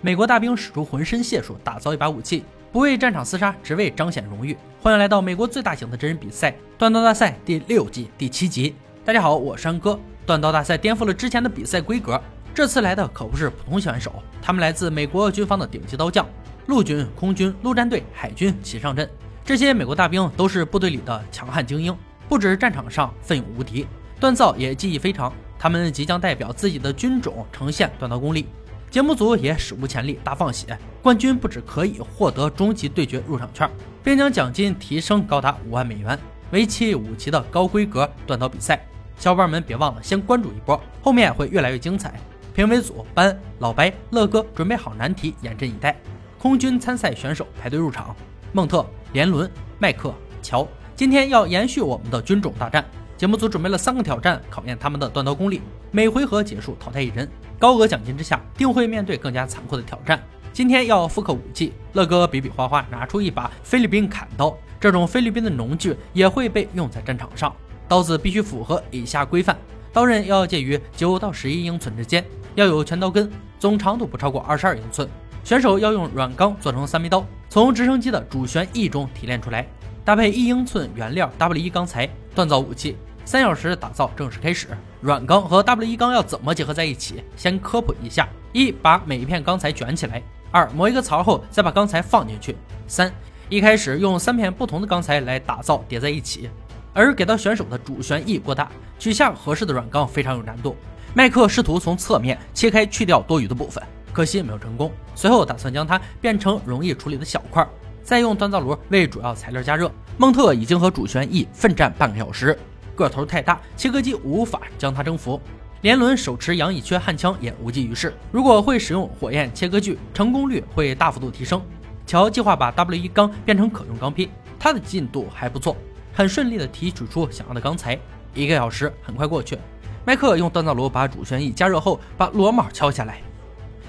美国大兵使出浑身解数打造一把武器，不为战场厮杀，只为彰显荣誉。欢迎来到美国最大型的真人比赛——断刀大赛第六季第七集。大家好，我是山哥。断刀大赛颠覆了之前的比赛规格，这次来的可不是普通选手，他们来自美国军方的顶级刀匠，陆军、空军、陆战队、海军齐上阵。这些美国大兵都是部队里的强悍精英，不止战场上奋勇无敌，锻造也技艺非常。他们即将代表自己的军种呈现锻刀功力。节目组也史无前例大放血，冠军不止可以获得终极对决入场券，并将奖金提升高达五万美元，为期五期的高规格断刀比赛。小伙伴们别忘了先关注一波，后面会越来越精彩。评委组班、老白、乐哥准备好难题，严阵以待。空军参赛选手排队入场：孟特、连伦、麦克、乔。今天要延续我们的军种大战。节目组准备了三个挑战，考验他们的断刀功力。每回合结束淘汰一人，高额奖金之下，定会面对更加残酷的挑战。今天要复刻武器，乐哥比比划划拿出一把菲律宾砍刀，这种菲律宾的农具也会被用在战场上。刀子必须符合以下规范：刀刃要介于九到十一英寸之间，要有全刀根，总长度不超过二十二英寸。选手要用软钢做成三枚刀，从直升机的主旋翼中提炼出来，搭配一英寸原料 W 一钢材锻造武器。三小时打造正式开始。软钢和 W 一钢要怎么结合在一起？先科普一下：一、把每一片钢材卷起来；二、磨一个槽后再把钢材放进去；三、一开始用三片不同的钢材来打造叠在一起。而给到选手的主旋翼过大，取下合适的软钢非常有难度。麦克试图从侧面切开去掉多余的部分，可惜没有成功。随后打算将它变成容易处理的小块，再用锻造炉为主要材料加热。孟特已经和主旋翼奋战半个小时。个头太大，切割机无法将它征服。连伦手持羊乙炔焊枪也无济于事。如果会使用火焰切割锯，成功率会大幅度提升。乔计划把 W 一钢变成可用钢坯，他的进度还不错，很顺利的提取出想要的钢材。一个小时很快过去，麦克用锻造炉把主旋翼加热后，把螺帽敲下来，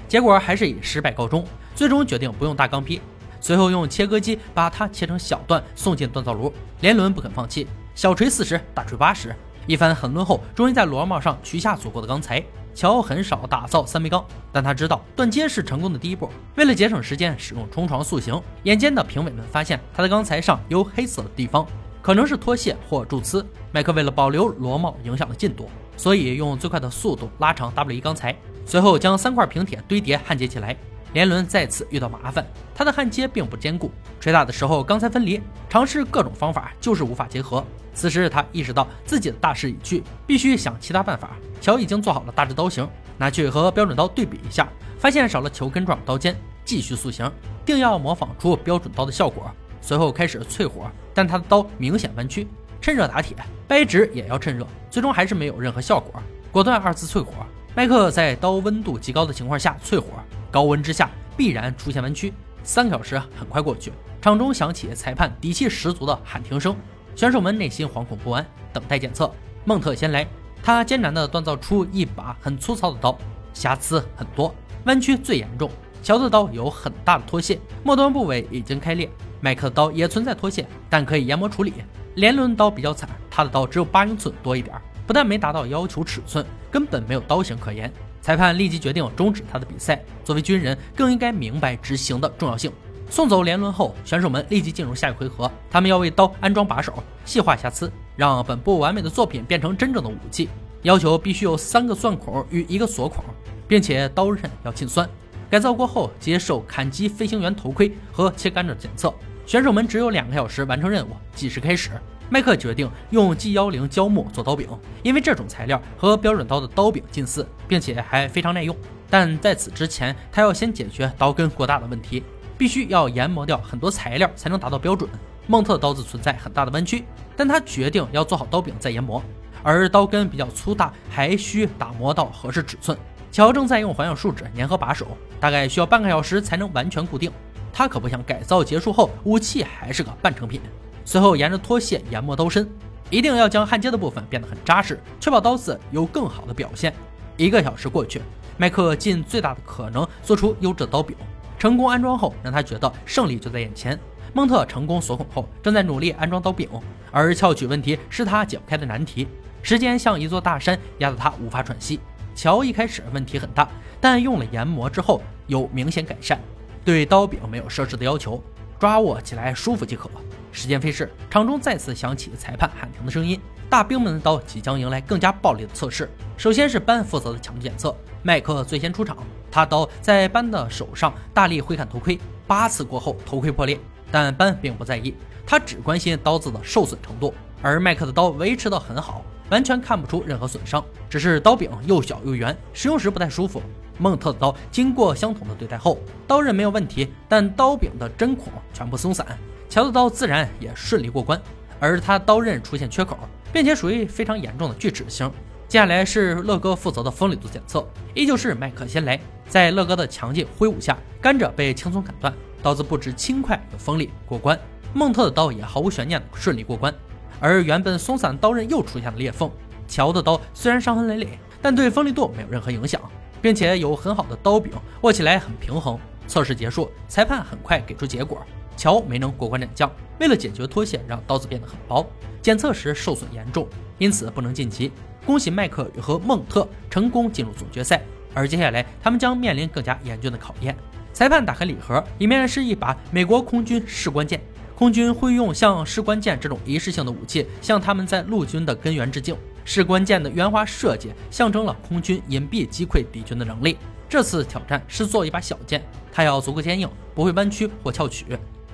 结果还是以失败告终。最终决定不用大钢坯，随后用切割机把它切成小段，送进锻造炉。连伦不肯放弃。小锤四十，大锤八十，一番狠抡后，终于在螺帽上取下足够的钢材。乔很少打造三枚钢，但他知道断接是成功的第一步。为了节省时间，使用冲床塑形。眼尖的评委们发现他的钢材上有黑色的地方，可能是脱屑或蛀疵。麦克为了保留螺帽影响了进度，所以用最快的速度拉长 W 一钢材，随后将三块平铁堆叠焊接起来。连伦再次遇到麻烦，他的焊接并不坚固，捶打的时候钢材分离，尝试各种方法就是无法结合。此时他意识到自己的大势已去，必须想其他办法。乔已经做好了大致刀型，拿去和标准刀对比一下，发现少了球根状刀尖，继续塑形，定要模仿出标准刀的效果。随后开始淬火，但他的刀明显弯曲，趁热打铁，掰直也要趁热，最终还是没有任何效果，果断二次淬火。麦克在刀温度极高的情况下淬火。高温之下必然出现弯曲。三个小时很快过去，场中响起裁判底气十足的喊停声，选手们内心惶恐不安，等待检测。孟特先来，他艰难地锻造出一把很粗糙的刀，瑕疵很多，弯曲最严重。乔的刀有很大的脱屑，末端部位已经开裂。麦克的刀也存在脱屑，但可以研磨处理。连轮刀比较惨，他的刀只有八英寸多一点，不但没达到要求尺寸，根本没有刀型可言。裁判立即决定终止他的比赛。作为军人，更应该明白执行的重要性。送走连轮后，选手们立即进入下一回合。他们要为刀安装把手，细化瑕疵，让本不完美的作品变成真正的武器。要求必须有三个钻孔与一个锁孔，并且刀刃要沁酸。改造过后，接受砍击飞行员头盔和切甘蔗检测。选手们只有两个小时完成任务，计时开始。麦克决定用 G 幺零胶木做刀柄，因为这种材料和标准刀的刀柄近似，并且还非常耐用。但在此之前，他要先解决刀根过大的问题，必须要研磨掉很多材料才能达到标准。孟特的刀子存在很大的弯曲，但他决定要做好刀柄再研磨。而刀根比较粗大，还需打磨到合适尺寸。乔正在用环氧树脂粘合把手，大概需要半个小时才能完全固定。他可不想改造结束后武器还是个半成品。随后沿着脱线研磨刀身，一定要将焊接的部分变得很扎实，确保刀子有更好的表现。一个小时过去，麦克尽最大的可能做出优质的刀柄，成功安装后，让他觉得胜利就在眼前。蒙特成功锁孔后，正在努力安装刀柄，而撬取问题是他解不开的难题，时间像一座大山压得他无法喘息。乔一开始问题很大，但用了研磨之后，有明显改善，对刀柄没有设置的要求，抓握起来舒服即可。时间飞逝，场中再次响起裁判喊停的声音。大兵们的刀即将迎来更加暴力的测试。首先是班负责的强度检测，麦克最先出场，他刀在班的手上大力挥砍头盔，八次过后头盔破裂，但班并不在意，他只关心刀子的受损程度。而麦克的刀维持得很好，完全看不出任何损伤，只是刀柄又小又圆，使用时不太舒服。孟特的刀经过相同的对待后，刀刃没有问题，但刀柄的针孔全部松散。乔的刀自然也顺利过关，而他刀刃出现缺口，并且属于非常严重的锯齿型。接下来是乐哥负责的锋利度检测，依旧是麦克先来，在乐哥的强劲挥舞下，甘蔗被轻松砍断，刀子不止轻快又锋利，过关。孟特的刀也毫无悬念顺利过关，而原本松散刀刃又出现了裂缝。乔的刀虽然伤痕累累，但对锋利度没有任何影响，并且有很好的刀柄，握起来很平衡。测试结束，裁判很快给出结果。乔没能过关斩将，为了解决脱线，让刀子变得很薄，检测时受损严重，因此不能晋级。恭喜麦克和孟特成功进入总决赛，而接下来他们将面临更加严峻的考验。裁判打开礼盒，里面是一把美国空军士官剑。空军会用像士官剑这种仪式性的武器，向他们在陆军的根源致敬。士官剑的圆滑设计象征了空军隐蔽击溃敌军的能力。这次挑战是做一把小剑，它要足够坚硬，不会弯曲或翘曲。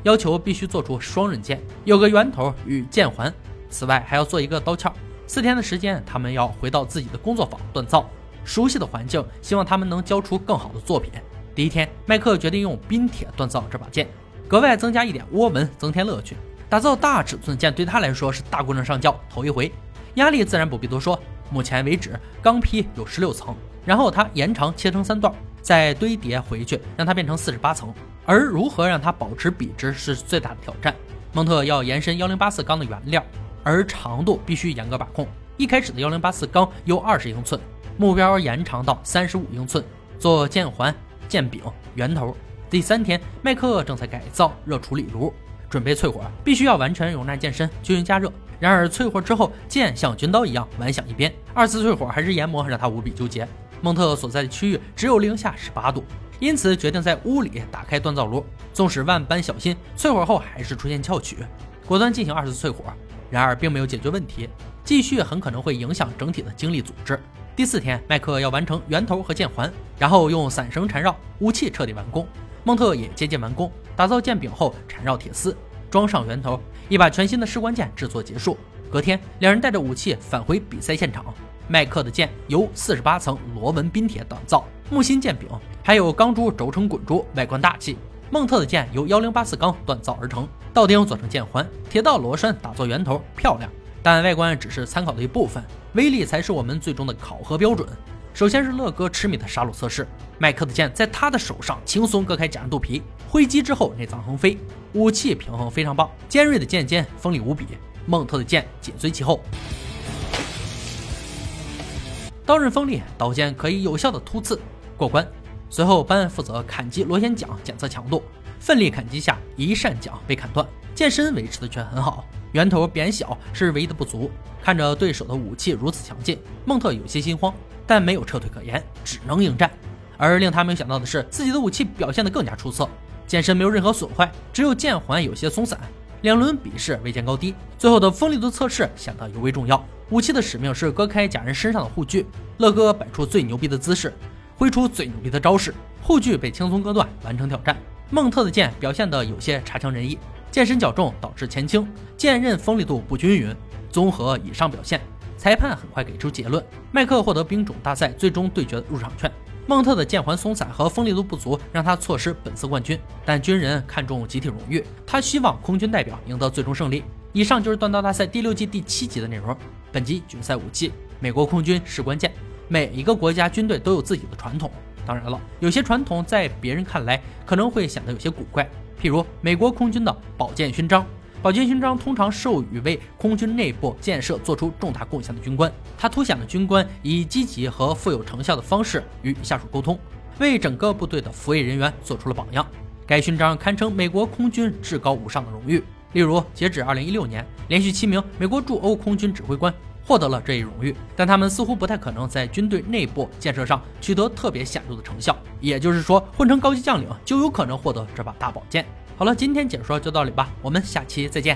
要求必须做出双刃剑，有个圆头与剑环。此外，还要做一个刀鞘。四天的时间，他们要回到自己的工作坊锻造，熟悉的环境，希望他们能交出更好的作品。第一天，麦克决定用冰铁锻造这把剑，格外增加一点涡纹，增添乐趣。打造大尺寸剑对他来说是大工程上轿头一回，压力自然不必多说。目前为止，钢坯有十六层，然后他延长切成三段，再堆叠回去，让它变成四十八层。而如何让它保持笔直是最大的挑战。蒙特要延伸幺零八四钢的原料，而长度必须严格把控。一开始的幺零八四钢有二十英寸，目标延长到三十五英寸，做剑环、剑柄、圆头。第三天，麦克正在改造热处理炉，准备淬火，必须要完全容纳剑身均匀加热。然而淬火之后，剑像军刀一样弯向一边，二次淬火还是研磨，让他无比纠结。蒙特所在的区域只有零下十八度。因此决定在屋里打开锻造炉，纵使万般小心，淬火后还是出现翘曲，果断进行二次淬火。然而并没有解决问题，继续很可能会影响整体的精力组织。第四天，麦克要完成圆头和剑环，然后用散绳缠绕，武器彻底完工。孟特也接近完工，打造剑柄后缠绕铁丝，装上圆头，一把全新的士官剑制作结束。隔天，两人带着武器返回比赛现场。麦克的剑由四十八层螺纹冰铁锻造，木心剑柄还有钢珠轴承滚珠，外观大气。孟特的剑由幺零八四钢锻造而成，道钉做成剑环，铁道螺栓打造圆头，漂亮。但外观只是参考的一部分，威力才是我们最终的考核标准。首先是乐哥痴迷的杀戮测试，麦克的剑在他的手上轻松割开假人肚皮，挥击之后内脏横飞，武器平衡非常棒，尖锐的剑尖锋利无比。孟特的剑紧随其后。刀刃锋利，刀尖可以有效的突刺过关。随后班负责砍击螺旋桨检测强度，奋力砍击下一扇桨被砍断，剑身维持的却很好，圆头扁小是唯一的不足。看着对手的武器如此强劲，孟特有些心慌，但没有撤退可言，只能应战。而令他没有想到的是，自己的武器表现得更加出色，剑身没有任何损坏，只有剑环有些松散。两轮比试未见高低，最后的锋利度测试显得尤为重要。武器的使命是割开假人身上的护具。乐哥摆出最牛逼的姿势，挥出最牛逼的招式，护具被轻松割断，完成挑战。孟特的剑表现得有些差强人意，剑身较重导致前倾，剑刃锋利度不均匀。综合以上表现，裁判很快给出结论：麦克获得兵种大赛最终对决的入场券。孟特的剑环松散和锋利度不足，让他错失本次冠军。但军人看重集体荣誉，他希望空军代表赢得最终胜利。以上就是锻刀大赛第六季第七集的内容。本集决赛武器：美国空军是关键。每一个国家军队都有自己的传统，当然了，有些传统在别人看来可能会显得有些古怪。譬如美国空军的宝剑勋章。宝剑勋章通常授予为空军内部建设做出重大贡献的军官，它凸显了军官以积极和富有成效的方式与下属沟通，为整个部队的服役人员做出了榜样。该勋章堪称美国空军至高无上的荣誉。例如，截止二零一六年，连续七名美国驻欧空军指挥官获得了这一荣誉，但他们似乎不太可能在军队内部建设上取得特别显著的成效。也就是说，混成高级将领就有可能获得这把大宝剑。好了，今天解说就到这里吧，我们下期再见。